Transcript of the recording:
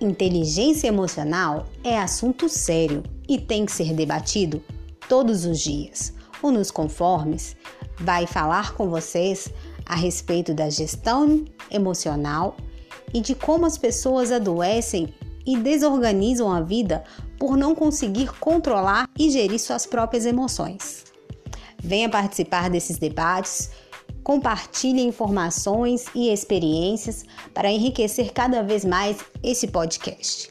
Inteligência emocional é assunto sério e tem que ser debatido todos os dias. O Nos Conformes vai falar com vocês a respeito da gestão emocional e de como as pessoas adoecem e desorganizam a vida por não conseguir controlar e gerir suas próprias emoções. Venha participar desses debates, compartilhe informações e experiências para enriquecer cada vez mais esse podcast.